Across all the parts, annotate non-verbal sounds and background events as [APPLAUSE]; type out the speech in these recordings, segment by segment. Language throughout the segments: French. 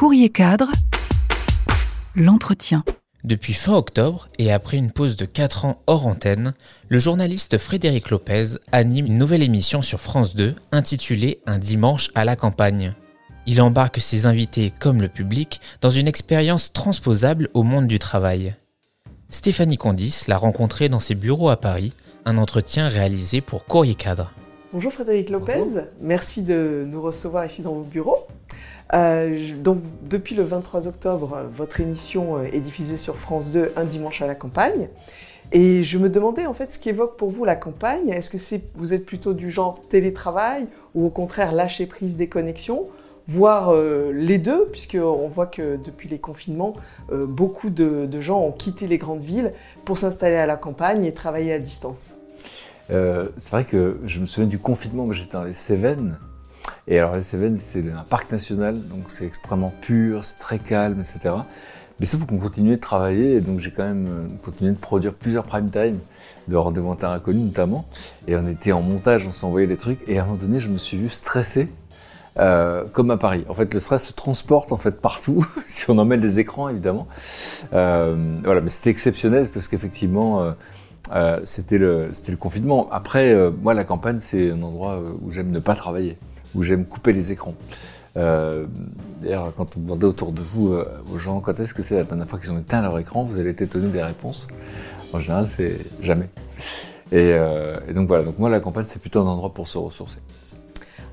Courrier cadre, l'entretien. Depuis fin octobre, et après une pause de 4 ans hors antenne, le journaliste Frédéric Lopez anime une nouvelle émission sur France 2 intitulée Un dimanche à la campagne. Il embarque ses invités comme le public dans une expérience transposable au monde du travail. Stéphanie Condis l'a rencontré dans ses bureaux à Paris, un entretien réalisé pour Courrier Cadre. Bonjour Frédéric Lopez, merci de nous recevoir ici dans vos bureaux. Euh, donc, depuis le 23 octobre, votre émission euh, est diffusée sur France 2 un dimanche à la campagne. Et je me demandais en fait ce qu'évoque pour vous la campagne. Est-ce que vous êtes plutôt du genre télétravail ou au contraire lâcher prise des connexions voire euh, les deux, puisqu'on voit que depuis les confinements, euh, beaucoup de, gens ont quitté les grandes villes pour s'installer à la campagne et travailler à distance? Euh, c'est vrai que je me souviens du confinement, moi j'étais dans les Cévennes, et alors les Cévennes c'est un parc national, donc c'est extrêmement pur, c'est très calme, etc. Mais sauf qu'on continuait de travailler, donc j'ai quand même continué de produire plusieurs prime time de Rendez-vous Inconnu notamment, et on était en montage, on s'envoyait des trucs, et à un moment donné je me suis vu stressé, euh, comme à Paris. En fait, le stress se transporte en fait partout, [LAUGHS] si on emmène les écrans évidemment. Euh, voilà, mais c'était exceptionnel parce qu'effectivement, euh, euh c'était le confinement. Après, euh, moi, la campagne, c'est un endroit où j'aime ne pas travailler, où j'aime couper les écrans. D'ailleurs, quand on demandait autour de vous aux gens quand est-ce que c'est la dernière fois qu'ils ont éteint leur écran, vous allez être étonné des réponses. En général, c'est jamais. Et, et donc voilà. Donc moi, la campagne, c'est plutôt un endroit pour se ressourcer.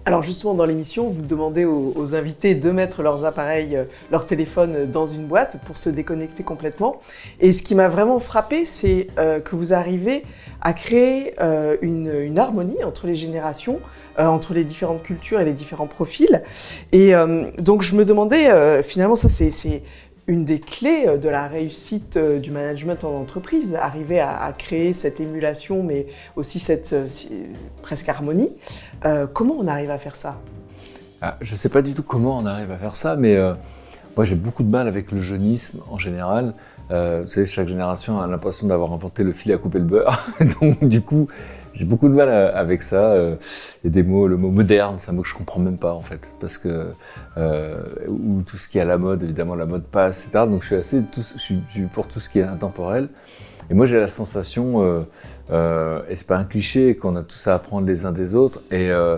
Alors justement, dans l'émission, vous demandez aux, invités de mettre leurs appareils, euh, leur téléphone dans une boîte pour se déconnecter complètement. Et ce qui m'a vraiment frappé, c'est euh, que vous arrivez à créer euh, une, harmonie entre les générations, entre les différentes cultures et les différents profils. Et donc je me demandais, finalement, ça c'est une des clés euh, de la réussite euh, du management en entreprise, arriver à, créer cette émulation, mais aussi cette euh, presque harmonie. comment on arrive à faire ça? Ah, Je ne sais pas du tout comment on arrive à faire ça, mais moi j'ai beaucoup de mal avec le jeunisme en général. vous savez, chaque génération a l'impression d'avoir inventé le fil à couper le beurre. [LAUGHS] Donc du coup, j'ai beaucoup de mal avec ça. Il y a des mots, le mot moderne, c'est un mot que je comprends même pas en fait, parce que euh, ou tout ce qui est à la mode, évidemment la mode passe, etc. Donc je suis assez, pour tout ce qui est intemporel. Et moi j'ai la sensation, euh, euh, et c'est pas un cliché, qu'on a tous à apprendre les uns des autres. Et, euh,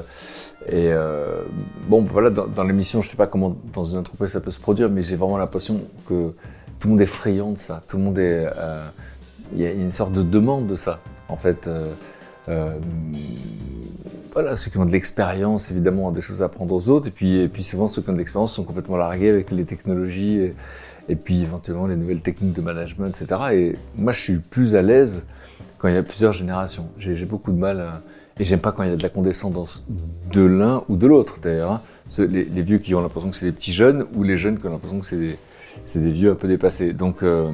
euh, bon, voilà, dans, dans l'émission, je sais pas comment dans une entreprise ça peut se produire, mais j'ai vraiment l'impression que tout le monde est friand de ça. Tout le monde est, euh, il y a une sorte de demande de ça, en fait. Euh, voilà, ceux qui ont de l'expérience, évidemment, ont des choses à apprendre aux autres. Et puis, souvent, ceux qui ont de l'expérience sont complètement largués avec les technologies et, puis éventuellement les nouvelles techniques de management, etc. Et moi, je suis plus à l'aise quand il y a plusieurs générations. J'ai beaucoup de mal à... Et j'aime pas quand il y a de la condescendance de l'un ou de l'autre, d'ailleurs. Hein. Les, vieux qui ont l'impression que c'est des petits jeunes ou les jeunes qui ont l'impression que c'est des, vieux un peu dépassés. Donc, euh,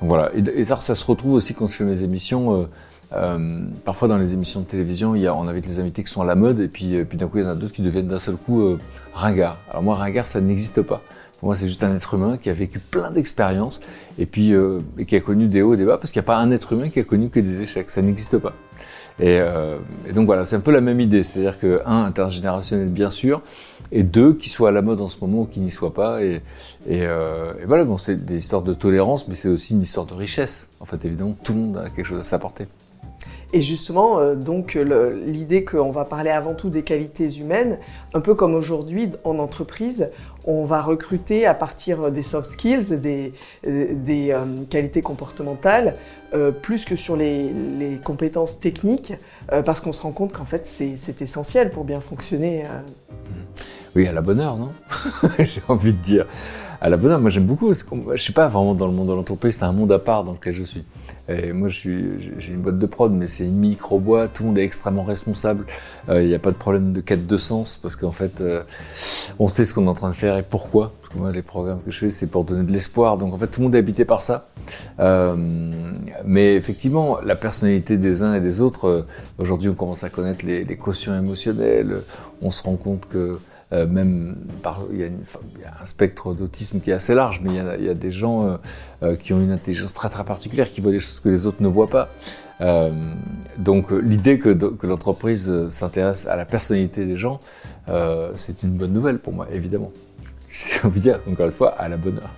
voilà. Et, ça, ça se retrouve aussi quand je fais mes émissions. Euh, euh, parfois dans les émissions de télévision, il y a, on invite les invités qui sont à la mode et puis, euh, puis d'un coup il y en a d'autres qui deviennent d'un seul coup euh, ringards. Alors moi ringard ça n'existe pas. Pour moi c'est juste un être humain qui a vécu plein d'expériences et puis euh, et qui a connu des hauts et des bas parce qu'il n'y a pas un être humain qui a connu que des échecs. Ça n'existe pas. Et, euh, et, donc voilà, c'est un peu la même idée, c'est-à-dire que un intergénérationnel bien sûr, et deux qui soient à la mode en ce moment ou qui n'y soient pas. Et, et, et voilà, bon, c'est des histoires de tolérance, mais c'est aussi une histoire de richesse. En fait, évidemment, tout le monde a quelque chose à s'apporter. Et justement, euh, donc l'idée qu'on va parler avant tout des qualités humaines, un peu comme aujourd'hui en entreprise, on va recruter à partir des soft skills, des, euh, qualités comportementales, euh, plus que sur les, compétences techniques, euh, parce qu'on se rend compte qu'en fait c'est essentiel pour bien fonctionner. Oui, à la bonne heure, non? [LAUGHS] J'ai envie de dire à la bonne. Moi, j'aime beaucoup. Je suis pas vraiment dans le monde de l'entreprise. C'est un monde à part dans lequel je suis. Et moi, j'ai une boîte de prod, mais c'est une micro boîte. Tout le monde est extrêmement responsable. Euh, il n'y a pas de problème de quête de sens parce qu'en fait, euh, on sait ce qu'on est en train de faire et pourquoi. Parce que moi, les programmes que je fais, c'est pour donner de l'espoir. Donc, en fait, tout le monde est habité par ça. Euh, mais effectivement, la personnalité des uns et des autres. Aujourd'hui, on commence à connaître les, les quotients émotionnels. On se rend compte que euh, même par, il, y a un spectre d'autisme qui est assez large, mais il y a, des gens euh, euh, qui ont une intelligence très très particulière, qui voient des choses que les autres ne voient pas. Donc l'idée que, l'entreprise s'intéresse à la personnalité des gens, c'est une bonne nouvelle pour moi, évidemment. [LAUGHS] c'est, veut dire, encore une fois, à la bonne heure.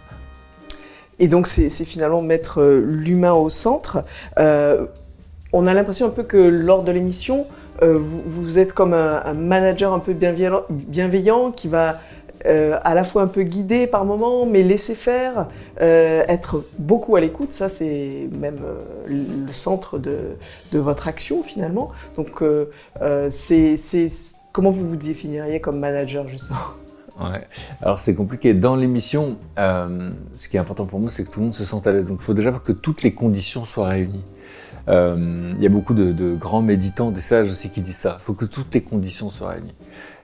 Et donc, c'est finalement mettre l'humain au centre. on a l'impression un peu que lors de l'émission, vous, vous, êtes comme un, manager un peu bienveillant, qui va euh, à la fois un peu guidé par moments, mais laisser faire, euh, être beaucoup à l'écoute, ça c'est même euh, le centre de, votre action finalement. Donc c'est comment vous vous définiriez comme manager justement? Alors c'est compliqué. Dans l'émission, ce qui est important pour moi, c'est que tout le monde se sente à l'aise. Donc il faut déjà que toutes les conditions soient réunies. Il y a beaucoup de, grands méditants, des sages aussi qui disent ça. Il faut que toutes les conditions soient réunies.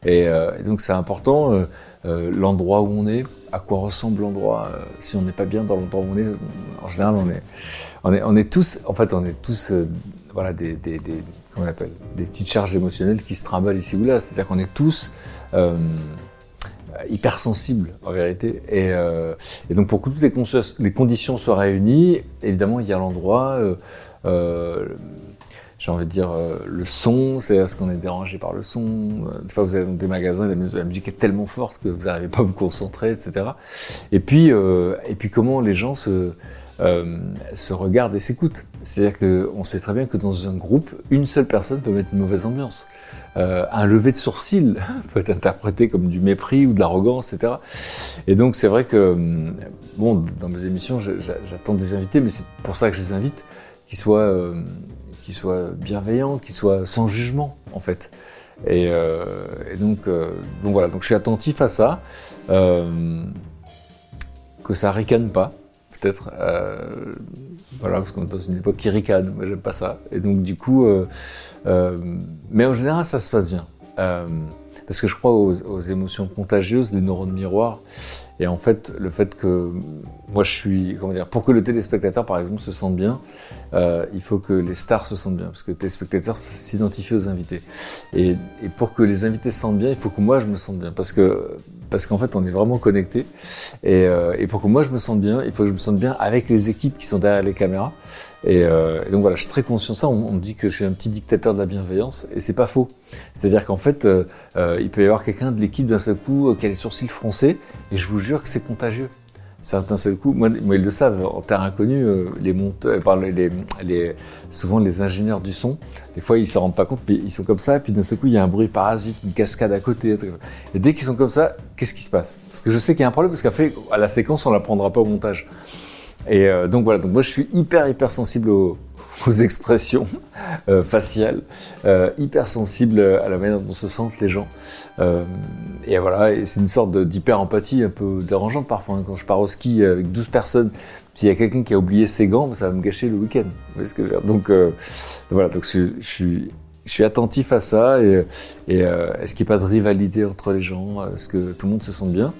Et, et donc c'est important. Euh, l'endroit où on est, à quoi ressemble l'endroit. Euh, si on n'est pas bien dans l'endroit où on est, en général, on est, on est, tous, en fait, on est tous, euh, voilà, des, comment on appelle, des petites charges émotionnelles qui se trimballent ici ou là. C'est-à-dire qu'on est tous hypersensibles en vérité. Et, donc pour que toutes les, conditions soient réunies, évidemment, il y a l'endroit j'ai envie de dire, euh, le son, c'est est-ce qu'on est dérangé par le son. Euh, des fois, vous avez dans des magasins, la musique est tellement forte que vous n'arrivez pas à vous concentrer, etc. Et puis, euh, et puis comment les gens se, se regardent et s'écoutent. C'est-à-dire qu'on sait très bien que dans un groupe, une seule personne peut mettre une mauvaise ambiance. un lever de sourcil [LAUGHS] peut être interprété comme du mépris ou de l'arrogance, etc. Et donc c'est vrai que, bon, dans mes émissions, j'attends des invités, mais c'est pour ça que je les invite, qu'ils soient qui soit bienveillant, qui soit sans jugement, en fait. Et, euh, donc, euh, donc voilà, donc je suis attentif à ça, euh, que ça ricane pas, peut-être. voilà, parce qu'on est dans une époque qui ricane, moi j'aime pas ça. Et donc du coup, mais en général ça se passe bien. parce que je crois aux, aux émotions contagieuses, les neurones miroirs. Et en fait, le fait que moi je suis, comment dire, pour que le téléspectateur par exemple se sente bien, euh, il faut que les stars se sentent bien, parce que le téléspectateur s'identifie aux invités. Et, et, pour que les invités se sentent bien, il faut que moi je me sente bien, parce que parce qu'en fait on est vraiment connecté. Et, euh, et, pour que moi je me sente bien, il faut que je me sente bien avec les équipes qui sont derrière les caméras. Et, euh, donc voilà, je suis très conscient de ça. On, me dit que je suis un petit dictateur de la bienveillance, et c'est pas faux. C'est-à-dire qu'en fait, euh, euh, il peut y avoir quelqu'un de l'équipe d'un seul coup qui a les sourcils froncés, et je vous jure que c'est contagieux. Certains seul coup, moi, ils le savent, en terre inconnue, euh, les monteurs, enfin, les, les, souvent les ingénieurs du son, des fois ils se rendent pas compte, mais ils sont comme ça, et puis d'un seul coup il y a un bruit parasite, une cascade à côté, et dès qu'ils sont comme ça, qu'est-ce qui se passe? Parce que je sais qu'il y a un problème, parce qu'à la séquence on la prendra pas au montage. Et euh, donc voilà, moi je suis hyper hyper sensible [LAUGHS] aux, expressions euh, faciales, euh, hyper sensible à la manière dont se sentent les gens. Et voilà, c'est une sorte d'hyper empathie un peu dérangeante parfois. Hein. Quand je pars au ski avec 12 personnes, s'il y a quelqu'un qui a oublié ses gants, ça va me gâcher le week-end. Donc voilà, donc je, suis attentif à ça est-ce qu'il n'y a pas de rivalité entre les gens? Est-ce que tout le monde se sent bien?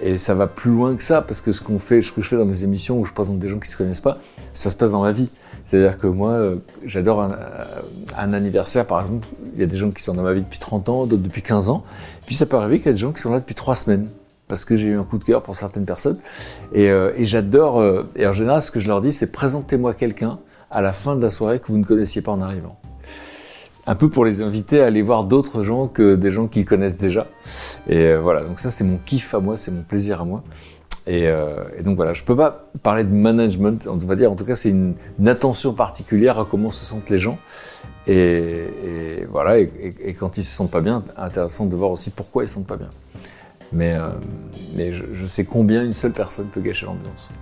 Et ça va plus loin que ça, parce que ce qu'on fait, ce que je fais dans mes émissions où je présente des gens qui se connaissent pas, ça se passe dans ma vie. C'est-à-dire que moi, euh, j'adore un, euh, un, anniversaire, par exemple. Il y a des gens qui sont dans ma vie depuis 30 ans, d'autres depuis 15 ans. Puis ça peut arriver qu'il y a des gens qui sont là depuis 3 semaines. Parce que j'ai eu un coup de cœur pour certaines personnes. Et, euh, et j'adore, et en général, ce que je leur dis, c'est présentez-moi quelqu'un à la fin de la soirée que vous ne connaissiez pas en arrivant. Un peu pour les inviter à aller voir d'autres gens que des gens qu'ils connaissent déjà. Et voilà, donc ça c'est mon kiff à moi, c'est mon plaisir à moi. Et, euh, et, donc voilà, je peux pas parler de management, on va dire, en tout cas, c'est une, attention particulière à comment se sentent les gens. Et, voilà, et, quand ils se sentent pas bien, intéressant de voir aussi pourquoi ils se sentent pas bien. Mais, euh, mais je, sais combien une seule personne peut gâcher l'ambiance.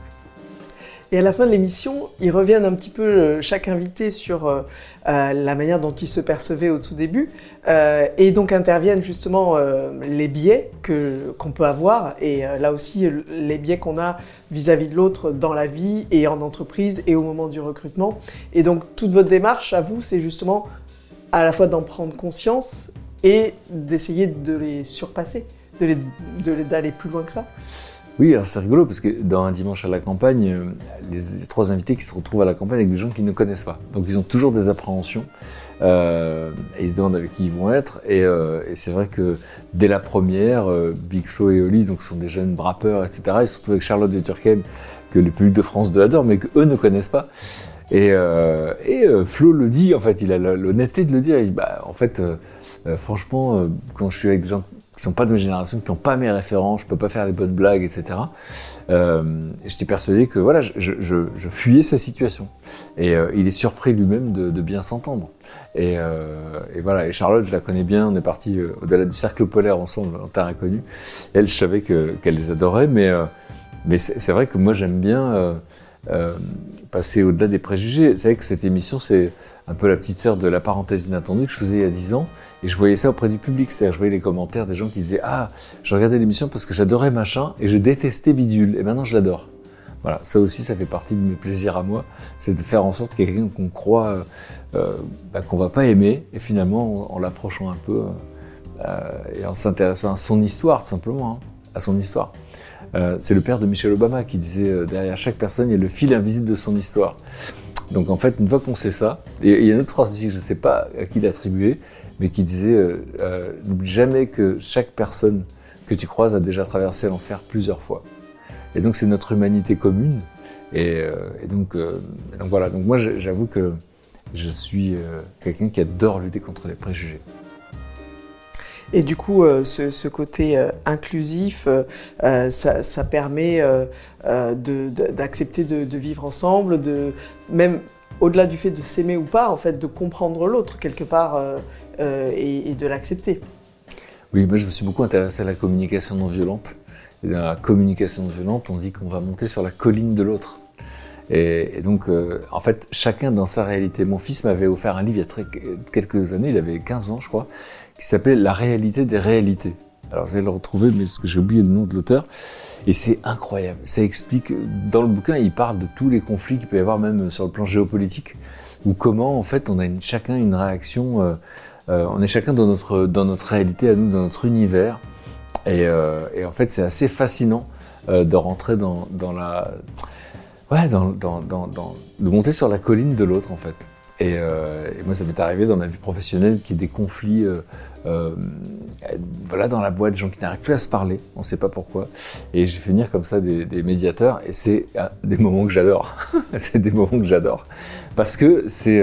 Et à la fin de l'émission, ils reviennent un petit peu euh, chaque invité sur euh, euh, la manière dont il se percevait au tout début, et donc interviennent justement les biais que qu'on peut avoir, et là aussi les biais qu'on a vis-à-vis -vis de l'autre dans la vie et en entreprise et au moment du recrutement. Et donc toute votre démarche à vous, c'est justement à la fois d'en prendre conscience et d'essayer de les surpasser, de d'aller plus loin que ça. Oui, alors c'est rigolo parce que dans un dimanche à la campagne, euh, les, trois invités qui se retrouvent à la campagne avec des gens qu'ils ne connaissent pas. Donc ils ont toujours des appréhensions euh, et ils se demandent avec qui ils vont être. Et, euh, et c'est vrai que dès la première, euh, Big Flo et Oli donc sont des jeunes rappeurs, etc. Ils se retrouvent avec Charlotte de Turckheim que le public de France de adore, mais qu'eux ne connaissent pas. Et, euh, et Flo le dit, en fait, il a l'honnêteté de le dire. Il bah, en fait, franchement, quand je suis avec des gens qui sont pas de ma génération, qui n'ont pas mes références, je peux pas faire les bonnes blagues, etc. Euh, J'étais persuadé que voilà, je, je, je, fuyais sa situation. Et euh, il est surpris lui-même de, bien s'entendre. Et, euh, et, voilà. Et Charlotte, je la connais bien. On est parti euh, au-delà du cercle polaire ensemble en terre inconnue. Elle, je savais qu'elle les adorait, mais mais c'est vrai que moi j'aime bien passer au-delà des préjugés. Vous savez que cette émission, c'est un peu la petite sœur de la parenthèse inattendue que je faisais il y a 10 ans. Et je voyais ça auprès du public, c'est-à-dire je voyais les commentaires des gens qui disaient Ah, je regardais l'émission parce que j'adorais machin et je détestais bidule, et maintenant je l'adore. Voilà, ça aussi, ça fait partie de mes plaisirs à moi, c'est de faire en sorte qu'il y ait quelqu'un qu'on croit euh, bah, qu'on va pas aimer, et finalement, en, l'approchant un peu euh, et en s'intéressant à son histoire, tout simplement, hein, à son histoire. Euh, c'est le père de Michel Obama qui disait euh, derrière chaque personne, il y a le fil invisible de son histoire. Donc en fait, une fois qu'on sait ça, et il y a une autre phrase ici que je ne sais pas à qui l'attribuer, mais qui disait euh, euh, n'oublie jamais que chaque personne que tu croises a déjà traversé l'enfer plusieurs fois. Et donc c'est notre humanité commune. Et, euh, donc, voilà. Donc moi j'avoue que je suis quelqu'un qui adore lutter contre les préjugés. Et du coup, ce, côté inclusif, ça, ça, permet d'accepter de, de, de, vivre ensemble, de même au-delà du fait de s'aimer ou pas, en fait, de comprendre l'autre quelque part euh, et, de l'accepter. Oui, moi je me suis beaucoup intéressé à la communication non violente. Et dans la communication non violente, on dit qu'on va monter sur la colline de l'autre. Et, donc, euh, en fait, chacun dans sa réalité. Mon fils m'avait offert un livre il y a très, quelques années, il avait 15 ans, je crois, qui s'appelait La réalité des réalités. Alors, vous allez le retrouver, mais que j'ai oublié le nom de l'auteur. Et c'est incroyable. Ça explique, dans le bouquin, il parle de tous les conflits qu'il peut y avoir, même sur le plan géopolitique, ou comment, en fait, on a chacun une réaction. Euh, euh, on est chacun dans notre, dans réalité, à nous, dans notre univers. Et, euh, en fait, c'est assez fascinant euh, de rentrer dans, la. Ouais, de monter sur la colline de l'autre, en fait. Et, euh, et, moi, ça m'est arrivé dans ma vie professionnelle qu'il y ait des conflits, euh, euh, voilà, dans la boîte, des gens qui n'arrivent plus à se parler, on ne sait pas pourquoi. Et j'ai fait venir comme ça des, médiateurs, et c'est ah, des moments que j'adore. [LAUGHS] c'est des moments que j'adore. Parce que c'est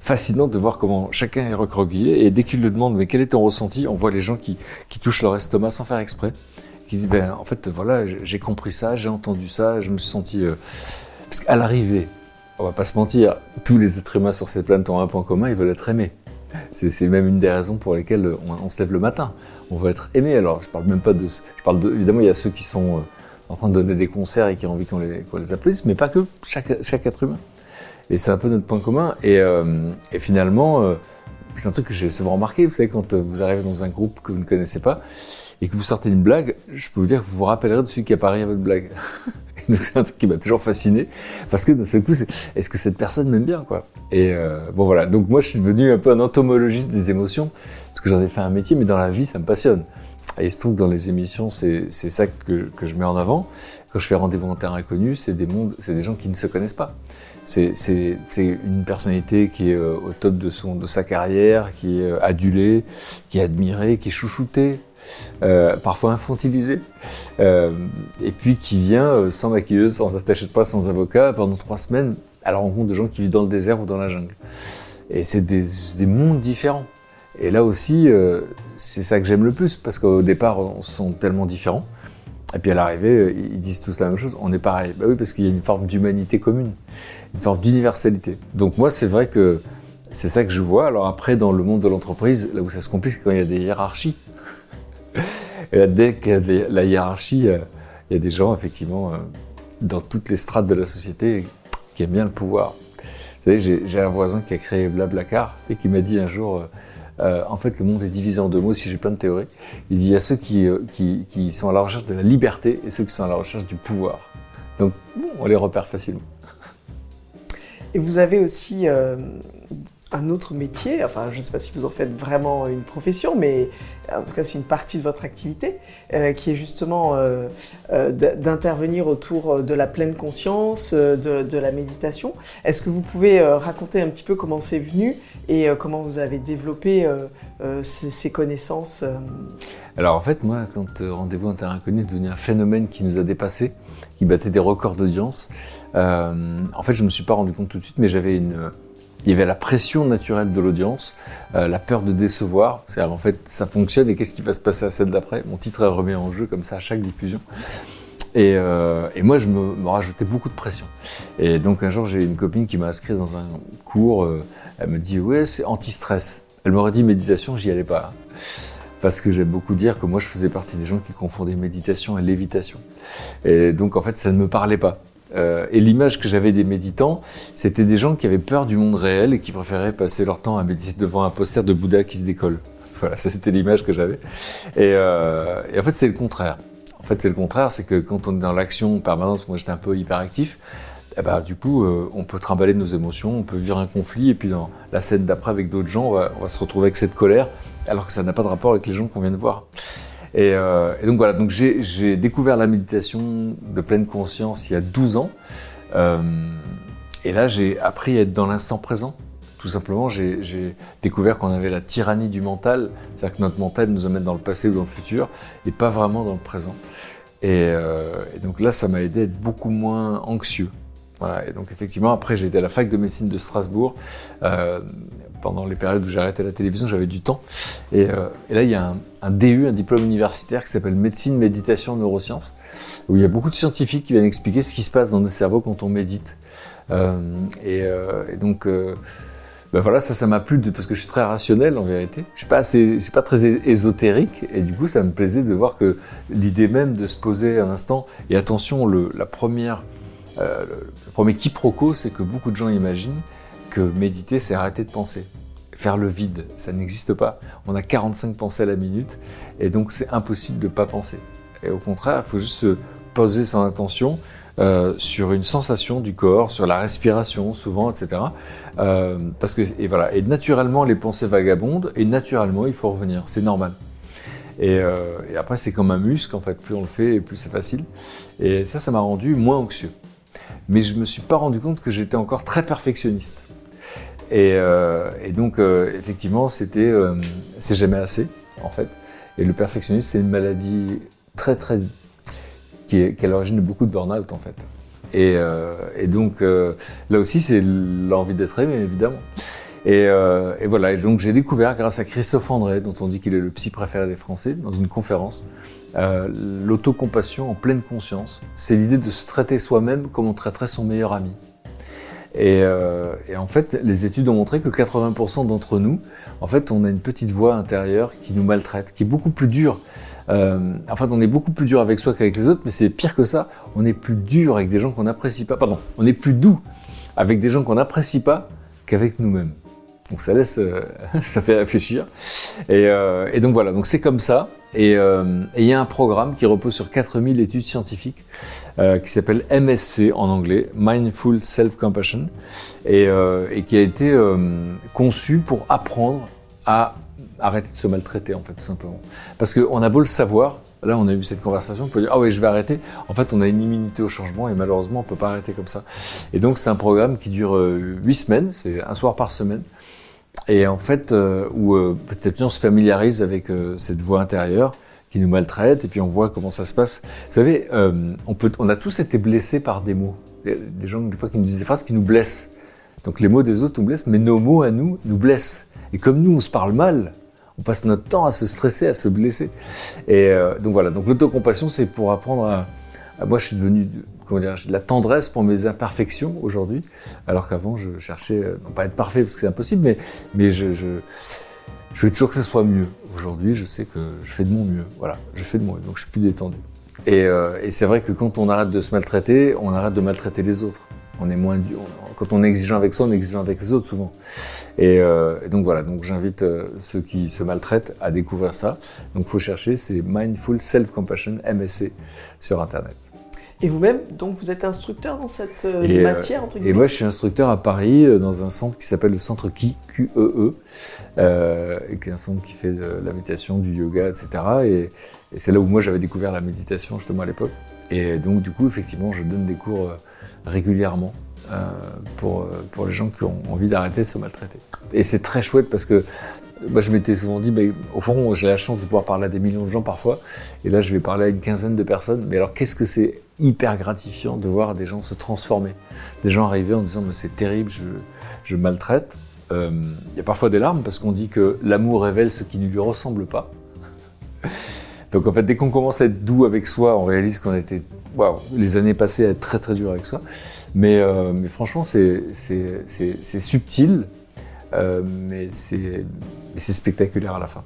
fascinant de voir comment chacun est recroquevillé, et dès qu'il le demande, mais quel est ton ressenti, on voit les gens qui, qui touchent leur estomac sans faire exprès, qui disent, ben, en fait, voilà, j'ai compris ça, j'ai entendu ça, je me suis senti... Parce qu'à l'arrivée, on va pas se mentir, tous les êtres humains sur cette planète ont un point commun, ils veulent être aimés. C'est même une des raisons pour lesquelles on, se lève le matin. On veut être aimé. Alors, je parle même pas de. Je parle de, évidemment, il y a ceux qui sont euh, en train de donner des concerts et qui ont envie qu'on les, qu les applaudisse, mais pas que. Chaque, chaque être humain. Et c'est un peu notre point commun. Et, euh, et finalement, euh, c'est un truc que j'ai souvent remarqué. Vous savez, quand vous arrivez dans un groupe que vous ne connaissez pas et que vous sortez une blague, je peux vous dire que vous vous rappellerez de celui qui a parié à votre blague. [LAUGHS] [LAUGHS] Donc c'est un truc qui m'a toujours fasciné parce que d'un seul coup, c'est est-ce que cette personne m'aime bien quoi? Et euh, bon voilà. Donc moi, je suis devenu un peu un entomologiste des émotions parce que j'en ai fait un métier, mais dans la vie, ça me passionne. Et il se trouve que dans les émissions, c'est ça que, que je mets en avant. Quand je fais rendez-vous en terre inconnue, c'est des mondes, c'est des gens qui ne se connaissent pas. C'est une personnalité qui est euh, au top de son de sa carrière, qui est euh, adulée, qui est admirée, qui est chouchoutée, euh, parfois infantilisé, euh, et puis qui vient euh, sans maquilleuse, sans attaché de poids, sans avocat, pendant trois semaines à la rencontre de gens qui vivent dans le désert ou dans la jungle. Et c'est des, des, mondes différents. Et là aussi, euh, c'est ça que j'aime le plus, parce qu'au départ, on sont tellement différents. Et puis à l'arrivée, ils disent tous la même chose, on est pareil. Bah oui, parce qu'il y a une forme d'humanité commune, une forme d'universalité. Donc moi, c'est vrai que c'est ça que je vois. Alors après, dans le monde de l'entreprise, là où ça se complique, c'est quand il y a des hiérarchies. Et là, dès qu'il y a la hiérarchie, il y a des gens, effectivement, dans toutes les strates de la société, qui aiment bien le pouvoir. Vous savez, j'ai un voisin qui a créé Blablacar et qui m'a dit un jour, euh, en fait, le monde est divisé en deux mots, si j'ai plein de théories. Il dit, il y a ceux qui, sont à la recherche de la liberté et ceux qui sont à la recherche du pouvoir. Donc, on les repère facilement. Et vous avez aussi euh, un autre métier, enfin je ne sais pas si vous en faites vraiment une profession, mais en tout cas c'est une partie de votre activité, euh, qui est justement euh, euh, d'intervenir autour de la pleine conscience, de, la méditation. Est-ce que vous pouvez raconter un petit peu comment c'est venu et comment vous avez développé ces, ces, connaissances Alors en fait moi quand Rendez-vous Terre Inconnu est devenu un phénomène qui nous a dépassé, qui battait des records d'audience, en fait je ne me suis pas rendu compte tout de suite, mais j'avais une Il y avait la pression naturelle de l'audience, euh, la peur de décevoir. C'est-à-dire, en fait, ça fonctionne et qu'est-ce qui va se passer à celle d'après? Mon titre est remis en jeu comme ça à chaque diffusion. Et, euh, moi, je me, me, rajoutais beaucoup de pression. Et donc, un jour, j'ai une copine qui m'a inscrit dans un cours. Euh, elle me dit Ouais, c'est anti-stress. Elle m'aurait dit méditation, j'y allais pas. Parce que j'aime beaucoup dire que moi, je faisais partie des gens qui confondaient méditation et lévitation. Et donc, en fait, ça ne me parlait pas. Euh, et l'image que j'avais des méditants, c'était des gens qui avaient peur du monde réel et qui préféraient passer leur temps à méditer devant un poster de Bouddha qui se décolle. [LAUGHS] Voilà, ça c'était l'image que j'avais. Et, euh, et, en fait, c'est le contraire. En fait, c'est le contraire, c'est que quand on est dans l'action permanente, moi j'étais un peu hyperactif, eh ben, du coup, euh, on peut trimballer nos émotions, on peut vivre un conflit, et puis dans la scène d'après avec d'autres gens, on va, on va, se retrouver avec cette colère, alors que ça n'a pas de rapport avec les gens qu'on vient de voir. Et, euh, et, donc voilà, donc j'ai découvert la méditation de pleine conscience il y a 12 ans. Euh, et là, j'ai appris à être dans l'instant présent. Tout simplement, j'ai découvert qu'on avait la tyrannie du mental, c'est-à-dire que notre mental nous emmène dans le passé ou dans le futur, et pas vraiment dans le présent. Et, euh, donc là, ça m'a aidé à être beaucoup moins anxieux. Et donc effectivement, après, j'ai été à la fac de médecine de Strasbourg. Pendant les périodes où j'ai arrêté la télévision, j'avais du temps. Et, euh, là, il y a un, DU, un diplôme universitaire qui s'appelle médecine, méditation, neurosciences, où il y a beaucoup de scientifiques qui viennent expliquer ce qui se passe dans nos cerveaux quand on médite. Euh, et, et, donc, ben voilà, ça, ça m'a plu parce que je suis très rationnel en vérité. Je suis pas assez, suis pas très ésotérique, et du coup, ça me plaisait de voir que l'idée même de se poser un instant. Et attention, le, la première euh, le premier quiproquo, c'est que beaucoup de gens imaginent méditer, c'est arrêter de penser. Faire le vide, ça n'existe pas. On a 45 pensées à la minute, et donc c'est impossible de ne pas penser. Et au contraire, il faut juste se poser son attention euh, sur une sensation du corps, sur la respiration, souvent, etc. Euh, parce que et voilà, et naturellement les pensées vagabondent, et naturellement il faut revenir, c'est normal. Euh, et après c'est comme un muscle en fait, plus on le fait, plus c'est facile. Et ça, ça m'a rendu moins anxieux mais je me suis pas rendu compte que j'étais encore très perfectionniste. Et, euh, et donc, euh, effectivement, c'était, euh, c'est jamais assez, en fait. Et le perfectionnisme, c'est une maladie très, très, qui est, à l'origine de beaucoup de burn-out, en fait. Et, donc, là aussi, c'est l'envie d'être aimé, évidemment. Et, voilà, et donc j'ai découvert, grâce à Christophe André, dont on dit qu'il est le psy préféré des Français, dans une conférence, l'autocompassion en pleine conscience. C'est l'idée de se traiter soi-même comme on traiterait son meilleur ami. Et, euh, et, en fait, les études ont montré que 80% d'entre nous, en fait, on a une petite voix intérieure qui nous maltraite, qui est beaucoup plus dure. Euh, en fait, on est beaucoup plus dur avec soi qu'avec les autres, mais c'est pire que ça. On est plus dur avec des gens qu'on n'apprécie pas. Pardon, on est plus doux avec des gens qu'on n'apprécie pas qu'avec nous-mêmes. Donc ça laisse, euh, [LAUGHS] ça fait réfléchir. Et, euh, et donc voilà, donc c'est comme ça. Et euh, il y a un programme qui repose sur 4000 études scientifiques qui s'appelle MSC en anglais, Mindful Self-Compassion, et, euh, et, qui a été conçu pour apprendre à arrêter de se maltraiter en fait tout simplement. Parce qu'on a beau le savoir, Là, on a eu cette conversation, on peut dire, ah oui, je vais arrêter. En fait, on a une immunité au changement et malheureusement, on peut pas arrêter comme ça. Et donc, c'est un programme qui dure huit semaines, c'est un soir par semaine. Et en fait, euh, où euh, peut-être on se familiarise avec euh, cette voix intérieure qui nous maltraite, et puis on voit comment ça se passe. Vous savez, on, peut, on a tous été blessés par des mots. Des gens, des fois, qui nous disent des phrases qui nous blessent. Donc les mots des autres nous blessent, mais nos mots à nous nous blessent. Et comme nous, on se parle mal, on passe notre temps à se stresser, à se blesser. Et donc voilà, donc l'autocompassion, c'est pour apprendre à. Moi, je suis devenu comment dire, de la tendresse pour mes imperfections aujourd'hui, alors qu'avant je cherchais, non pas être parfait parce que c'est impossible, mais, mais je, je, je veux toujours que ce soit mieux. Aujourd'hui, je sais que je fais de mon mieux. Voilà, je fais de mon mieux, donc je suis plus détendu. Et, euh, et c'est vrai que quand on arrête de se maltraiter, on arrête de maltraiter les autres. On est moins dur. Quand on est exigeant avec soi, on est exigeant avec les autres souvent. Et, euh, et donc voilà, donc j'invite euh, ceux qui se maltraitent à découvrir ça. Donc faut chercher, c'est Mindful Self Compassion MSC sur internet. Et vous-même, donc vous êtes instructeur dans cette euh, et, matière entre Et moi, je suis instructeur à Paris dans un centre qui s'appelle le centre Ki, QEE, -E, euh, qui est un centre qui fait de la méditation, du yoga, etc. Et, et c'est là où moi j'avais découvert la méditation justement à l'époque. Et donc du coup, effectivement, je donne des cours régulièrement pour, pour les gens qui ont envie d'arrêter de se maltraiter. Et c'est très chouette parce que moi, je m'étais souvent dit, mais au fond, j'ai la chance de pouvoir parler à des millions de gens parfois, et là, je vais parler à une quinzaine de personnes. Mais alors, qu'est-ce que c'est hyper gratifiant de voir des gens se transformer? Des gens arriver en disant mais c'est terrible, je, maltraite. Euh, il y a parfois des larmes parce qu'on dit que l'amour révèle ce qui ne lui ressemble pas. [LAUGHS] Donc en fait, dès qu'on commence à être doux avec soi, on réalise qu'on était, waouh, les années passées à être très très dur avec soi. Mais, euh, mais franchement, c'est subtil, euh, mais c'est spectaculaire à la fin.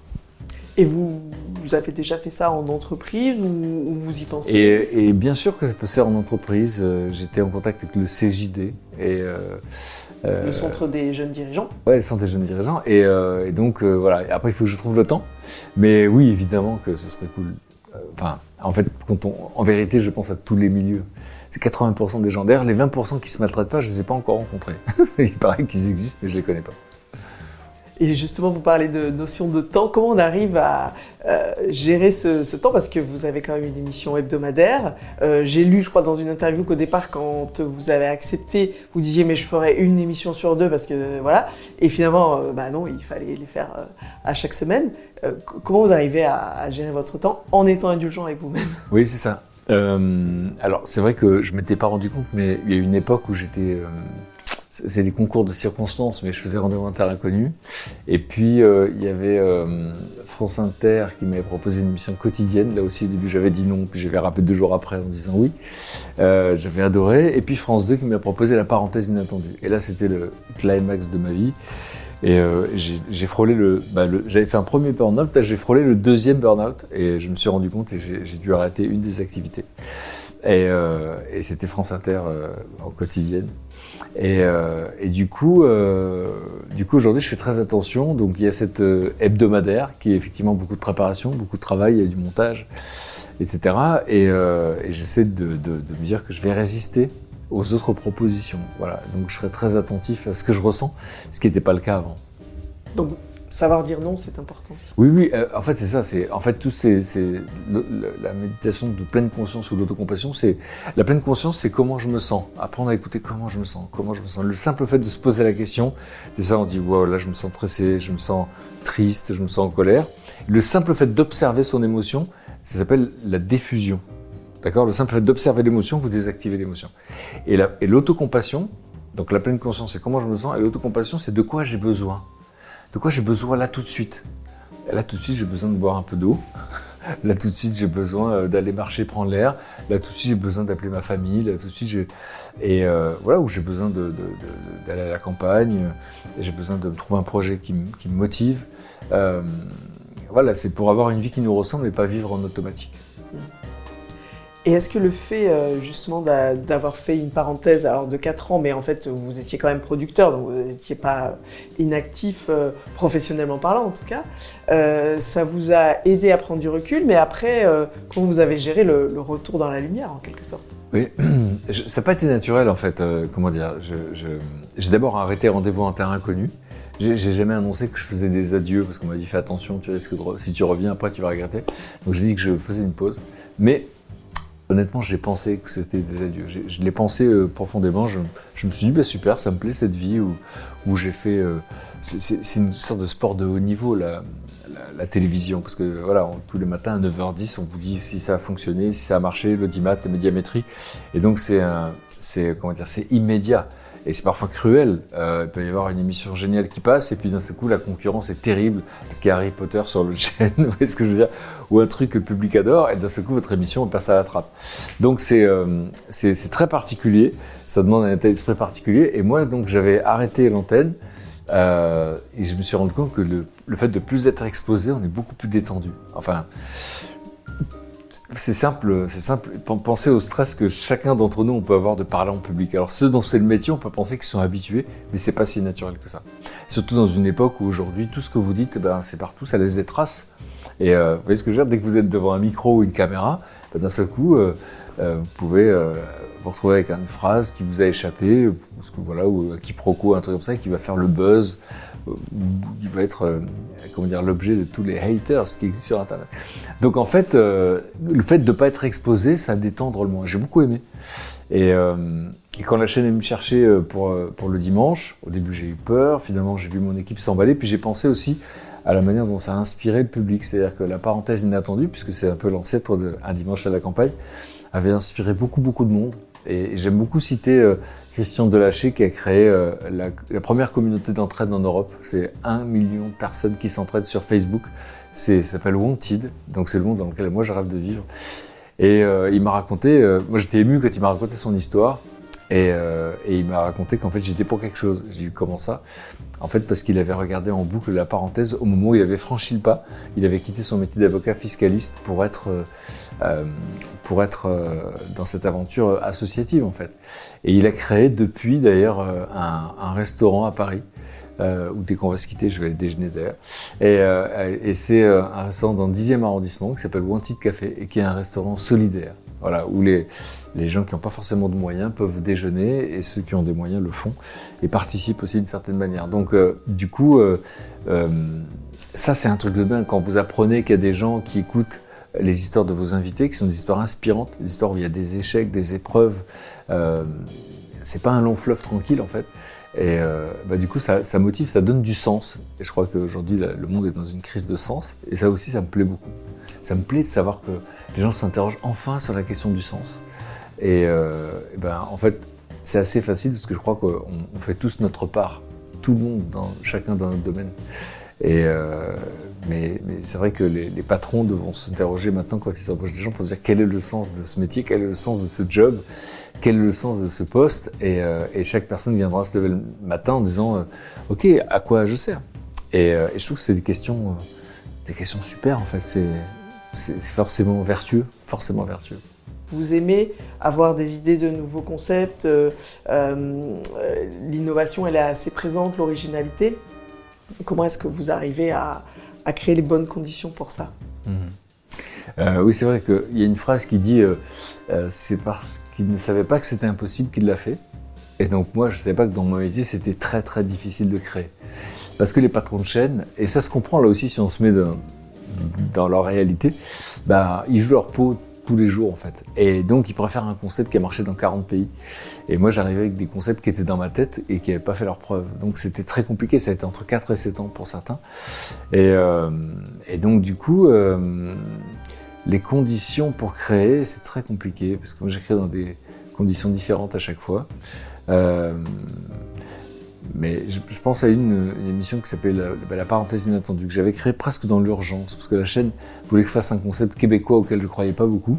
Et vous, vous, avez déjà fait ça en entreprise ou, vous y pensez? Et, et, bien sûr que ça peut se faire en entreprise. Euh, j'étais en contact avec le CJD. Et, euh, le Centre des jeunes dirigeants Ouais, le Centre des jeunes dirigeants. Et, et donc, voilà. après, il faut que je trouve le temps. Mais oui, évidemment que ce serait cool. Enfin, en fait, quand on, en vérité, je pense à tous les milieux. C'est 80% des gens. Les 20% qui se maltraitent pas, je les ai pas encore rencontrés. [LAUGHS] il paraît qu'ils existent, mais je les connais pas. Et justement, vous parlez de notion de temps. Comment on arrive à euh, gérer ce, temps? Parce que vous avez quand même une émission hebdomadaire. Euh, j'ai lu, je crois, dans une interview qu'au départ, quand vous avez accepté, vous disiez mais je ferai une émission sur deux parce que voilà. Et finalement, euh, bah non, il fallait les faire à chaque semaine. comment vous arrivez à, à, gérer votre temps en étant indulgent avec vous-même? Oui, c'est ça. Alors, c'est vrai que je m'étais pas rendu compte, mais il y a eu une époque où j'étais c'est des concours de circonstances, mais je faisais rendez-vous en terre inconnue. Et puis, euh, il y avait euh, France Inter qui m'avait proposé une émission quotidienne. Là aussi, au début, j'avais dit non, puis j'avais rappelé deux jours après en disant oui. Euh, j'avais adoré. Et puis France 2 qui m'a proposé la parenthèse inattendue. Et là, c'était le climax de ma vie. Et j'ai frôlé bah, le, j'avais fait un premier burn-out, j'ai frôlé le deuxième burn-out et je me suis rendu compte et j'ai dû arrêter une des activités. Et, et c'était France Inter en quotidienne. Et, euh, du coup, euh, du coup aujourd'hui, je fais très attention. Donc, il y a cette euh, hebdomadaire qui est effectivement beaucoup de préparation, beaucoup de travail, il y a du montage, etc. Et, euh, j'essaie de, me dire que je vais résister aux autres propositions. Voilà. Donc, je serai très attentif à ce que je ressens, ce qui n'était pas le cas avant. Donc, Savoir dire non, c'est important aussi. Oui, oui, euh, en fait, c'est ça. C'est en fait tout c'est la méditation de pleine conscience ou l'autocompassion. C'est la pleine conscience, c'est comment je me sens. Apprendre à écouter comment je me sens, comment je me sens. Le simple fait de se poser la question, déjà on dit wow, là je me sens stressé, je me sens triste, je me sens en colère. Le simple fait d'observer son émotion, ça s'appelle la diffusion. D'accord? Le simple fait d'observer l'émotion, vous désactivez l'émotion. Et l'autocompassion, donc la pleine conscience, c'est comment je me sens. Et l'autocompassion, c'est de quoi j'ai besoin de quoi j'ai besoin là tout de suite Là tout de suite, j'ai besoin de boire un peu d'eau. [LAUGHS] Là tout de suite, j'ai besoin euh, d'aller marcher, prendre l'air. Là tout de suite, j'ai besoin d'appeler ma famille. Là tout de suite, j'ai... Et euh, voilà, où j'ai besoin d'aller à la campagne. J'ai besoin de trouver un projet qui, me motive. Euh, voilà, c'est pour avoir une vie qui nous ressemble et pas vivre en automatique. Et est-ce que le fait euh, justement d'avoir fait une parenthèse alors de 4 ans, mais en fait vous étiez quand même producteur, donc vous n'étiez pas inactif euh, professionnellement parlant en tout cas, euh, ça vous a aidé à prendre du recul, mais après, comment vous avez géré le, retour dans la lumière en quelque sorte? Oui, [CLEARS THROAT] ça n'a pas été naturel en fait, comment dire, j'ai d'abord arrêté rendez-vous en terrain inconnu. J'ai jamais annoncé que je faisais des adieux parce qu'on m'a dit fais attention, tu risques si tu reviens après tu vas regretter. Donc j'ai dit que je faisais une pause. Mais honnêtement, j'ai pensé que c'était des adieux. Je l'ai pensé euh, profondément. Je, me suis dit, bah, super, ça me plaît cette vie où, j'ai fait. Euh, c'est une sorte de sport de haut niveau, la, la, télévision. Parce que voilà, tous les matins à 9h10, on vous dit si ça a fonctionné, si ça a marché, l'audimat, la médiamétrie. Et donc, c'est immédiat et c'est parfois cruel. Euh, il peut y avoir une émission géniale qui passe et puis d'un seul coup la concurrence est terrible parce qu'il y a Harry Potter sur le [LAUGHS] chaîne, vous voyez ce que je veux dire, ou un truc que le public adore et d'un seul coup votre émission passe à la trappe. Donc c'est euh, c'est très particulier, ça demande un état d'esprit particulier et moi donc j'avais arrêté l'antenne euh, et je me suis rendu compte que le, le fait de plus être exposé, on est beaucoup plus détendu. Enfin, c'est simple, c'est simple. Pensez au stress que chacun d'entre nous on peut avoir de parler en public. Alors ceux dont c'est le métier, on peut penser qu'ils sont habitués, mais c'est pas si naturel que ça. Surtout dans une époque où aujourd'hui tout ce que vous dites, ben, c'est partout, ça laisse des traces. Et euh, vous voyez ce que je veux dire? Dès que vous êtes devant un micro ou une caméra, ben, d'un seul coup, euh, euh, vous pouvez vous retrouver avec une phrase qui vous a échappé, parce que voilà, ou un quiproquo, un truc comme ça, qui va faire le buzz, qui va être comment dire l'objet de tous les haters qui existent sur Internet. Donc en fait, euh, le fait de ne pas être exposé, ça détend drôlement. J'ai beaucoup aimé. Et, euh, quand la chaîne est me chercher euh, pour, pour le dimanche, au début j'ai eu peur, finalement j'ai vu mon équipe s'emballer, puis j'ai pensé aussi à la manière dont ça a inspiré le public. C'est-à-dire que la parenthèse inattendue, puisque c'est un peu l'ancêtre d'un dimanche à la campagne, avait inspiré beaucoup, beaucoup de monde. Et j'aime beaucoup citer euh, Christian Delaché qui a créé euh, la, première communauté d'entraide en Europe. C'est un million de personnes qui s'entraident sur Facebook. C'est, ça s'appelle Wanted, donc c'est le monde dans lequel moi je rêve de vivre. Et euh, il m'a raconté, moi j'étais ému quand il m'a raconté son histoire. Et, et il m'a raconté qu'en fait j'étais pour quelque chose. J'ai dit comment ça? En fait parce qu'il avait regardé en boucle la parenthèse au moment où il avait franchi le pas. Il avait quitté son métier d'avocat fiscaliste pour être euh, pour être euh, dans cette aventure associative en fait. Et il a créé depuis d'ailleurs euh, un, un, restaurant à Paris. Euh, où dès qu'on va se quitter, je vais déjeuner d'ailleurs. Et, et c'est un restaurant dans le 10e arrondissement qui s'appelle Wanted Café et qui est un restaurant solidaire. Voilà, où les, gens qui n'ont pas forcément de moyens peuvent déjeuner et ceux qui ont des moyens le font et participent aussi d'une certaine manière. Donc, du coup, ça c'est un truc de dingue quand vous apprenez qu'il y a des gens qui écoutent les histoires de vos invités, qui sont des histoires inspirantes, des histoires où il y a des échecs, des épreuves. Euh, c'est pas un long fleuve tranquille en fait. Et euh, bah, du coup, ça, ça, motive, ça donne du sens. Et je crois qu'aujourd'hui, le monde est dans une crise de sens. Et ça aussi, ça me plaît beaucoup. Ça me plaît de savoir que les gens s'interrogent enfin sur la question du sens. Et, euh, et ben, en fait, c'est assez facile parce que je crois qu'on on fait tous notre part, tout le monde, dans, chacun dans notre domaine. Et euh, mais, c'est vrai que les, patrons devront s'interroger maintenant quand ils s'approchent des gens pour se dire quel est le sens de ce métier, quel est le sens de ce job, quel est le sens de ce poste. Et, euh, chaque personne viendra se lever le matin en disant ok à quoi je sers? Et, je trouve que c'est des questions, des questions super en fait. C'est c'est forcément vertueux, forcément vertueux. Vous aimez avoir des idées de nouveaux concepts. Euh, L'innovation, elle est assez présente, l'originalité. Comment est-ce que vous arrivez à, à, créer les bonnes conditions pour ça? Mmh. euh, Oui, c'est vrai qu'il y a une phrase qui dit euh, euh, c'est parce qu'il ne savait pas que c'était impossible qu'il l'a fait. Et donc moi, je ne savais pas que dans mon métier, c'était très très difficile de créer. Parce que les patrons de chaîne, et ça se comprend là aussi si on se met dans, dans leur réalité, bah, ils jouent leur peau tous les jours en fait. Et donc ils préfèrent un concept qui a marché dans 40 pays. Et moi j'arrivais avec des concepts qui étaient dans ma tête et qui n'avaient pas fait leur preuve. Donc c'était très compliqué, ça a été entre 4 et 7 ans pour certains. Et, euh, donc du coup, euh, les conditions pour créer, c'est très compliqué parce que moi j'écris dans des conditions différentes à chaque fois. Euh, mais je, pense à une, émission qui s'appelle la, bah, la, parenthèse inattendue, que j'avais créée presque dans l'urgence, parce que la chaîne voulait que je fasse un concept québécois auquel je ne croyais pas beaucoup.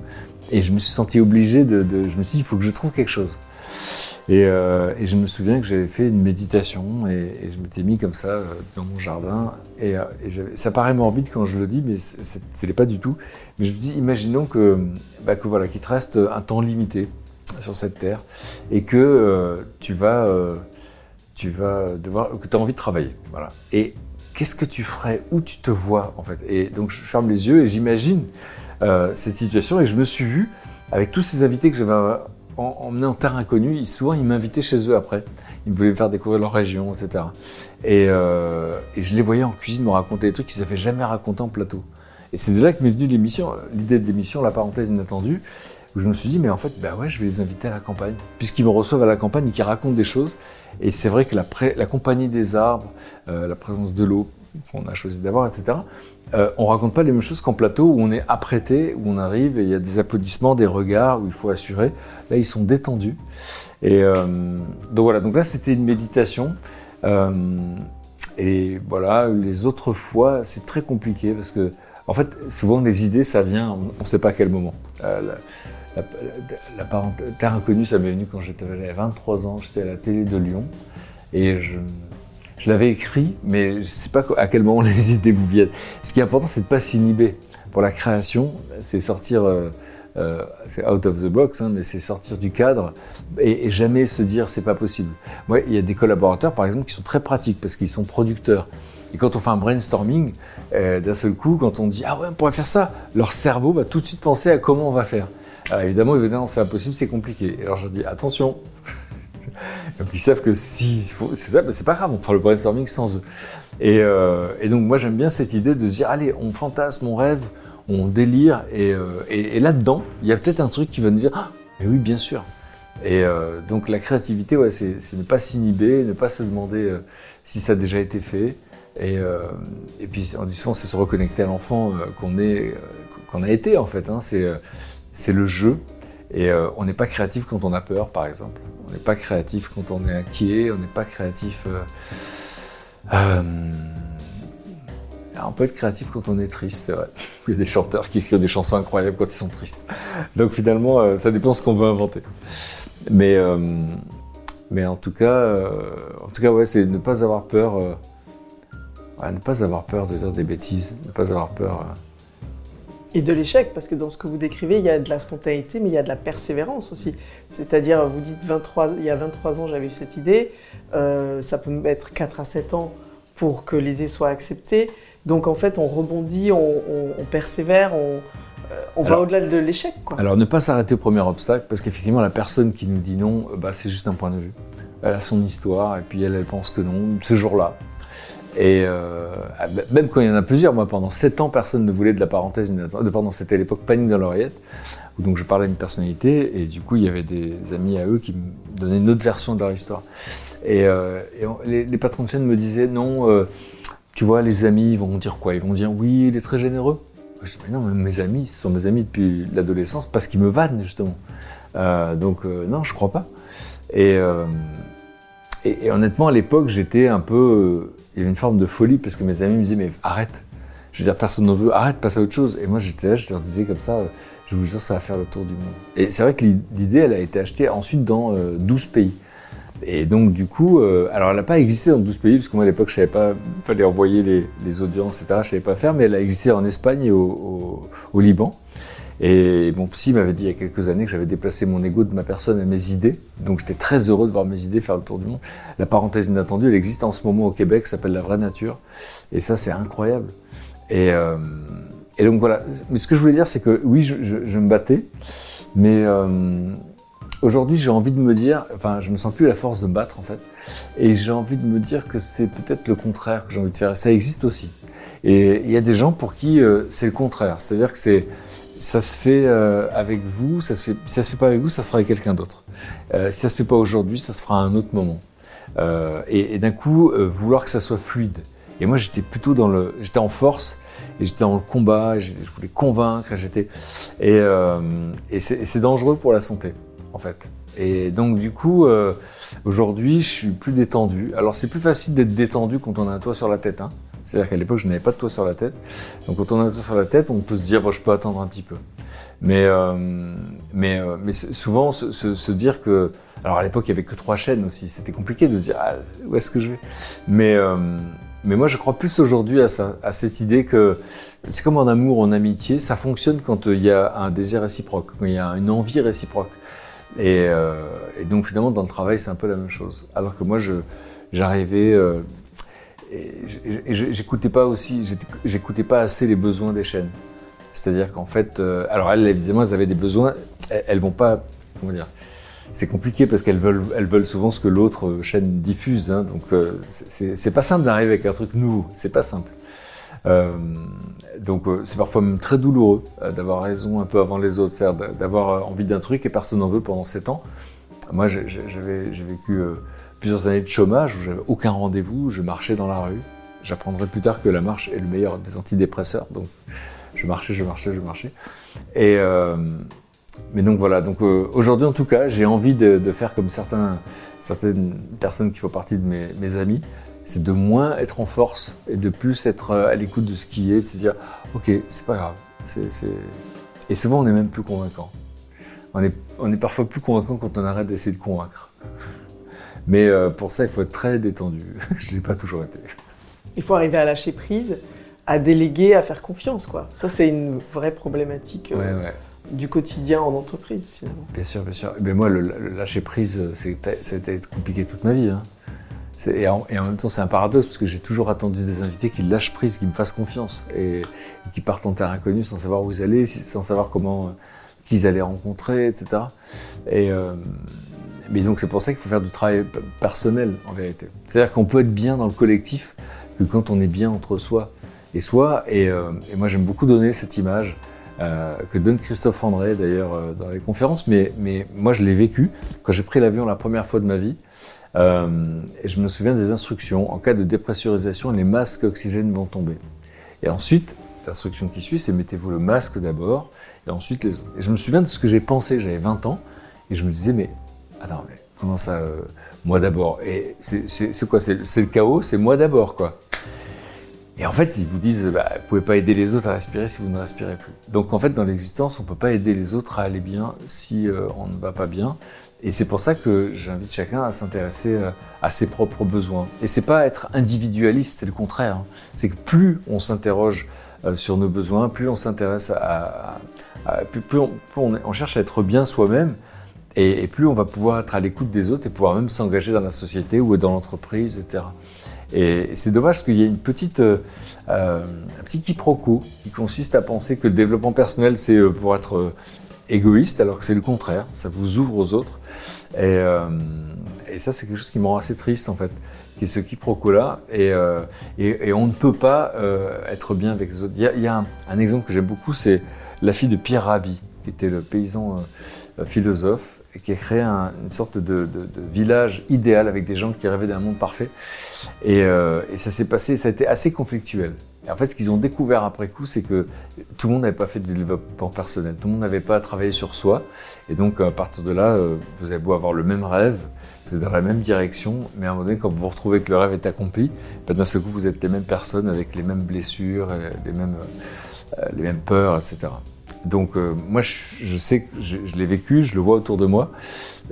Et je me suis senti obligé de, Je me suis dit, il faut que je trouve quelque chose. Et, euh, et je me souviens que j'avais fait une méditation et, et je m'étais mis comme ça euh, dans mon jardin. Et, euh, ça paraît morbide quand je le dis, mais ce n'est pas du tout. Mais je me dis, imaginons que, bah, que voilà, qu'il te reste un temps limité sur cette terre et que euh, tu vas tu vas devoir, que tu as envie de travailler. Voilà. Et qu'est-ce que tu ferais Où tu te vois, en fait? Et donc, je ferme les yeux et j'imagine euh, cette situation et je me suis vu avec tous ces invités que j'avais emmenés en terre inconnue. Souvent, ils m'invitaient chez eux après. Ils me voulaient me faire découvrir leur région, etc. Et, euh, et je les voyais en cuisine me raconter des trucs qu'ils n'avaient jamais raconté en plateau. Et c'est de là que m'est venue l'émission, l'idée de l'émission, la parenthèse inattendue, où je me suis dit, mais en fait, bah ouais, je vais les inviter à la campagne. Puisqu'ils me reçoivent à la campagne et qu'ils racontent des choses. Et c'est vrai que la, compagnie des arbres, euh, la présence de l'eau qu'on a choisi d'avoir, etc., euh, on raconte pas les mêmes choses qu'en plateau où on est apprêté, où on arrive et il y a des applaudissements, des regards, où il faut assurer. Là, ils sont détendus. Et euh, donc voilà, donc là, c'était une méditation. Euh, et voilà, les autres fois, c'est très compliqué parce que, en fait, souvent les idées, ça vient, on ne sait pas à quel moment. La, la, Terre inconnue, ça m'est venu quand j'étais à 23 ans, j'étais à la télé de Lyon, et je, l'avais écrit, mais je ne sais pas à quel moment [LAUGHS] les idées vous viennent. Ce qui est important, c'est de ne pas s'inhiber. Pour la création, c'est sortir, euh, euh, c'est out of the box, hein, mais c'est sortir du cadre et, et jamais se dire c'est pas possible. Moi, il y a des collaborateurs, par exemple, qui sont très pratiques parce qu'ils sont producteurs. Et quand on fait un brainstorming, euh, d'un seul coup, quand on dit ah ouais, on pourrait faire ça, leur cerveau va tout de suite penser à comment on va faire. Alors évidemment, évidemment, c'est impossible, c'est compliqué. Alors je dis attention. [LAUGHS] donc ils savent que si c'est ça, ben, c'est pas grave, on fera le brainstorming sans eux. Et, euh, et donc moi j'aime bien cette idée de se dire allez, on fantasme, on rêve, on délire, et, euh, là-dedans, il y a peut-être un truc qui va nous dire ah, mais oui, bien sûr. Et euh, donc la créativité, ouais, c'est ne pas s'inhiber, ne pas se demander si ça a déjà été fait. Et, puis en disant, c'est se reconnecter à l'enfant qu'on a été en fait. Hein, c'est c'est le jeu. Et euh, on n'est pas créatif quand on a peur, par exemple. On n'est pas créatif quand on est inquiet, on n'est pas créatif. Euh, euh, on peut être créatif quand on est triste, vrai. Il y a des chanteurs qui écrivent des chansons incroyables quand ils sont tristes. Donc finalement, ça dépend de ce qu'on veut inventer. Mais, mais en tout cas, en tout cas, ouais, c'est ne pas avoir peur. ne pas avoir peur de dire des bêtises, ne pas avoir peur. Et de l'échec, parce que dans ce que vous décrivez, il y a de la spontanéité, mais il y a de la persévérance aussi. C'est-à-dire, vous dites 23, il y a 23 ans, j'avais eu cette idée, euh, ça peut mettre 4 à 7 ans pour que l'idée soit acceptée. Donc en fait, on rebondit, on, persévère, on, euh, va au-delà de l'échec. Alors ne pas s'arrêter au premier obstacle, parce qu'effectivement, la personne qui nous dit non, euh, bah, c'est juste un point de vue. Elle a son histoire, et puis elle, elle pense que non, ce jour-là. Et euh, même quand il y en a plusieurs, moi pendant 7 ans, personne ne voulait de la parenthèse inattendue. Pardon, c'était l'époque Panique dans l'oreillette, où donc je parlais d'une personnalité, et du coup il y avait des amis à eux qui me donnaient une autre version de leur histoire. Et, euh, les, patrons de chaîne me disaient non, euh, tu vois, les amis vont dire quoi? Ils vont dire oui, il est très généreux. Je dis mais non, mes amis, ce sont mes amis depuis l'adolescence parce qu'ils me vannent justement. donc non, je crois pas. Et honnêtement, à l'époque, j'étais un peu il y avait une forme de folie parce que mes amis me disaient mais arrête. Je veux dire, personne n'en veut, arrête, passe à autre chose. Et moi j'étais là, je leur disais comme ça, je vous jure, ça va faire le tour du monde. Et c'est vrai que l'idée, elle a été achetée ensuite dans 12 euh, pays. Et donc du coup, euh, alors elle n'a pas existé dans 12 pays, parce que moi à l'époque je savais pas, il fallait envoyer les, audiences, etc. Je savais pas faire, mais elle a existé en Espagne et au Liban. Et mon psy m'avait dit il y a quelques années que j'avais déplacé mon ego de ma personne à mes idées. Donc j'étais très heureux de voir mes idées faire le tour du monde. La parenthèse inattendue, elle existe en ce moment au Québec, s'appelle La Vraie Nature. Et ça, c'est incroyable. Et, euh, et, donc voilà. Mais ce que je voulais dire, c'est que oui, je, me battais. Mais euh, aujourd'hui, j'ai envie de me dire, enfin, je me sens plus la force de me battre en fait. Et j'ai envie de me dire que c'est peut-être le contraire que j'ai envie de faire. ça existe aussi. Et il y a des gens pour qui euh, c'est le contraire. C'est-à-dire que c'est ça se fait euh, avec vous, ça se fait, si ça se fait pas avec vous, ça se fera avec quelqu'un d'autre. Euh, si ça se fait pas aujourd'hui, ça se fera à un autre moment. Euh, et, d'un coup, vouloir que ça soit fluide. Et moi, j'étais plutôt dans le, j'étais en force et j'étais dans le combat. je voulais convaincre. J'étais et, et c'est dangereux pour la santé, en fait. Et donc du coup, aujourd'hui, je suis plus détendu. Alors c'est plus facile d'être détendu quand on a un toit sur la tête. Hein. C'est-à-dire qu'à l'époque, je n'avais pas de toit sur la tête. Donc quand on a un toit sur la tête, on peut se dire, bon, je peux attendre un petit peu. Mais, euh, mais, euh, mais souvent, se, se, dire que... Alors à l'époque, il n'y avait que trois chaînes aussi. C'était compliqué de se dire, ah, où est-ce que je vais? Mais, euh, mais moi, je crois plus aujourd'hui à, à cette idée que c'est comme en amour, en amitié, ça fonctionne quand il y a un désir réciproque, quand il y a une envie réciproque. Et, et donc finalement, dans le travail, c'est un peu la même chose. Alors que moi, je j'arrivais et j'écoutais pas aussi, j'écoutais pas assez les besoins des chaînes. C'est-à-dire qu'en fait, euh, alors elles évidemment elles avaient des besoins, elles, vont pas, comment dire, c'est compliqué parce qu'elles veulent, elles veulent souvent ce que l'autre chaîne diffuse. Hein, donc euh, c'est pas simple d'arriver avec un truc nouveau, c'est pas simple. Euh, donc c'est parfois même très douloureux d'avoir raison un peu avant les autres, c'est-à-dire d'avoir envie d'un truc et personne n'en veut pendant 7 ans. Moi j'ai vécu plusieurs années de chômage où j'avais aucun rendez-vous, je marchais dans la rue. J'apprendrai plus tard que la marche est le meilleur des antidépresseurs, donc je marchais, je marchais, je marchais. Et euh, mais donc voilà, donc euh, aujourd'hui en tout cas, j'ai envie de, faire comme certaines personnes qui font partie de mes, amis, c'est de moins être en force et de plus être euh, à l'écoute de ce qui est, de se dire ok, c'est pas grave. Et souvent on est même plus convaincant. On est parfois plus convaincant quand on arrête d'essayer de convaincre. Mais euh, pour ça, il faut être très détendu. [LAUGHS] je ne l'ai pas toujours été. Il faut arriver à lâcher prise, à déléguer, à faire confiance. quoi. Ça, c'est une vraie problématique euh, du quotidien en entreprise, finalement. Bien sûr, bien sûr. Mais moi, le, lâcher prise, ça a été compliqué toute ma vie. Hein. Et en, même temps, c'est un paradoxe parce que j'ai toujours attendu des invités qui lâchent prise, qui me fassent confiance et, qui partent en terre inconnue sans savoir où ils allaient, sans savoir comment, euh, qu'ils allaient rencontrer, etc. Et, mais donc c'est pour ça qu'il faut faire du travail personnel en vérité. C'est-à-dire qu'on peut être bien dans le collectif que quand on est bien entre soi et soi. Et, euh, moi j'aime beaucoup donner cette image euh, que donne Christophe André d'ailleurs euh, dans les conférences, mais, mais moi je l'ai vécu quand j'ai pris l'avion la première fois de ma vie. et je me souviens des instructions. En cas de dépressurisation, les masques oxygène vont tomber. Et ensuite, l'instruction qui suit, c'est mettez-vous le masque d'abord et ensuite les autres. Et je me souviens de ce que j'ai pensé, j'avais 20 ans, et je me disais, mais attends, mais comment ça, euh, moi d'abord Et c'est quoi C'est le chaos, c'est moi d'abord, quoi. Et en fait, ils vous disent, bah, vous pouvez pas aider les autres à respirer si vous ne respirez plus. Donc en fait, dans l'existence, on peut pas aider les autres à aller bien si euh, on ne va pas bien. Et c'est pour ça que j'invite chacun à s'intéresser euh, à ses propres besoins. Et c'est pas être individualiste, c'est le contraire. Hein. C'est que plus on s'interroge sur nos besoins, plus on s'intéresse à, plus, on, cherche à être bien soi-même, et, plus on va pouvoir être à l'écoute des autres et pouvoir même s'engager dans la société ou dans l'entreprise, etc. Et c'est dommage qu'il y ait une petite, euh, euh, un petit quiproquo qui consiste à penser que le développement personnel c'est euh, pour être égoïste, alors que c'est le contraire, ça vous ouvre aux autres. Et, ça, c'est quelque chose qui me rend assez triste en fait, qui est ce quiproquo-là. Et, on ne peut pas être bien avec les autres. Il y a, un, un, exemple que j'aime beaucoup, c'est la fille de Pierre Rabhi, qui était le paysan philosophe qui a créé une sorte de, village idéal avec des gens qui rêvaient d'un monde parfait. Euh, et, ça s'est passé, ça a été assez conflictuel. Et en fait, ce qu'ils ont découvert après coup, c'est que tout le monde n'avait pas fait de développement personnel, tout le monde n'avait pas travaillé sur soi. Et donc, à partir de là, euh, vous avez beau avoir le même rêve, vous êtes dans la même direction, mais à un moment donné, quand vous vous retrouvez que le rêve est accompli, ben, d'un seul coup, vous êtes les mêmes personnes avec les mêmes blessures, les mêmes, euh, les mêmes peurs, etc. Donc euh, moi, je, sais que je, l'ai vécu, je le vois autour de moi,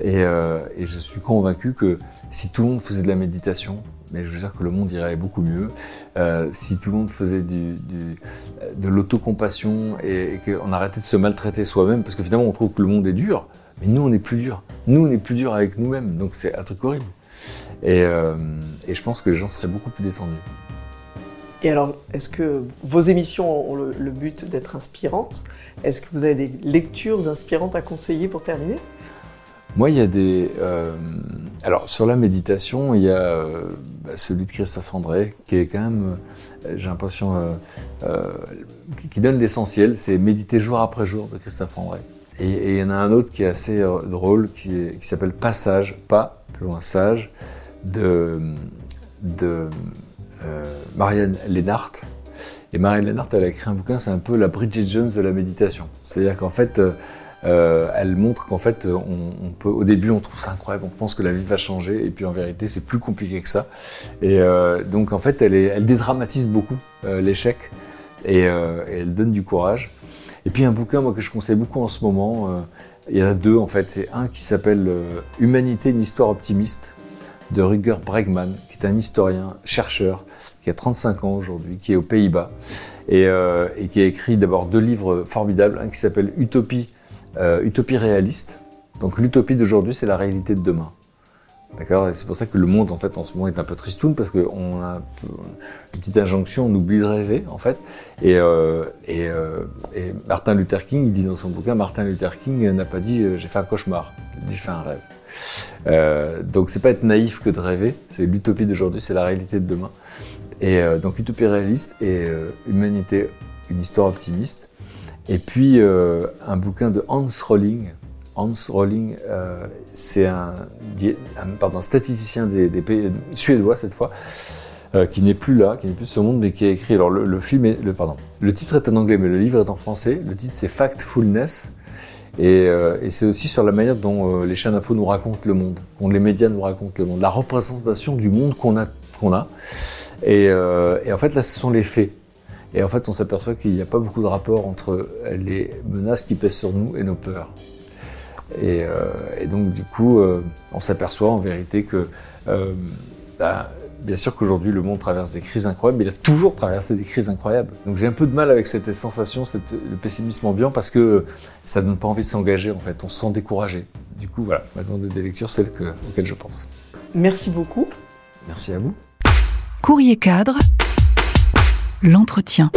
euh, et, je suis convaincu que si tout le monde faisait de la méditation, mais je veux dire que le monde irait beaucoup mieux. Euh, si tout le monde faisait de l'autocompassion et, qu'on arrêtait de se maltraiter soi-même, parce que finalement on trouve que le monde est dur, mais nous on est plus dur. Nous on est plus dur avec nous-mêmes, donc c'est un truc horrible. Et je pense que les gens seraient beaucoup plus détendus. Et alors, est-ce que vos émissions ont le, but d'être inspirantes? Est-ce que vous avez des lectures inspirantes à conseiller pour terminer? Moi, il y a des... Euh, alors, sur la méditation, il y a euh, bah, celui de Christophe André, qui est quand même, euh, j'ai l'impression, qui donne l'essentiel, c'est Méditer jour après jour de Christophe André. Et, il y en a un autre qui est assez drôle, qui, s'appelle Passage, pas plus loin sage, de... de Marianne Lénart. Et Marianne Lénart, elle a écrit un bouquin, c'est un peu la Bridget Jones de la méditation. C'est-à-dire qu'en fait, euh, euh, elle montre qu'en fait, on, peut, au début, on trouve ça incroyable, on pense que la vie va changer, et puis en vérité, c'est plus compliqué que ça. Et donc, en fait, elle, elle dédramatise beaucoup l'échec, et, elle donne du courage. Et puis, un bouquin, moi, que je conseille beaucoup en ce moment, il y en a deux, en fait. C'est un qui s'appelle Humanité, une histoire optimiste, de Rüger Bregman, qui est un historien, chercheur, qui a 35 ans aujourd'hui, qui est aux Pays-Bas, et, euh, et, qui a écrit d'abord deux livres formidables, un qui s'appelle Utopie, euh, Utopie réaliste. Donc l'utopie d'aujourd'hui, c'est la réalité de demain. D'accord? C'est pour ça que le monde, en fait, en ce moment, est un peu tristoun, parce qu'on a une petite injonction, on oublie de rêver, en fait. Et, euh, et, Martin Luther King, il dit dans son bouquin, Martin Luther King n'a pas dit j'ai fait un cauchemar, il dit j'ai fait un rêve. Euh, donc c'est pas être naïf que de rêver, c'est l'utopie d'aujourd'hui, c'est la réalité de demain. Et euh, donc utopie réaliste et euh, humanité, une histoire optimiste. Et puis euh, un bouquin de Hans Rolling. Hans Rolling, c'est un, pardon, statisticien des, des, pays suédois cette fois, qui n'est plus là, qui n'est plus sur ce monde, mais qui a écrit. Alors le, le film, est, le pardon, le titre est en anglais, mais le livre est en français. Le titre c'est Factfulness. Et, et c'est aussi sur la manière dont les chaînes d'infos nous racontent le monde, dont les médias nous racontent le monde, la représentation du monde qu'on a, qu'on a. Et, euh, et, en fait, là, ce sont les faits. Et en fait, on s'aperçoit qu'il n'y a pas beaucoup de rapport entre les menaces qui pèsent sur nous et nos peurs. Et, euh, et donc, du coup, euh, on s'aperçoit en vérité que, bah, bien sûr qu'aujourd'hui, le monde traverse des crises incroyables, mais il a toujours traversé des crises incroyables. Donc, j'ai un peu de mal avec cette sensation, cette, le pessimisme ambiant, parce que ça donne pas envie de s'engager, en fait. On se sent découragé. Du coup, voilà, ma demande des lectures, celle que, auquel je pense. Merci beaucoup. Merci à vous. Courrier cadre, l'entretien.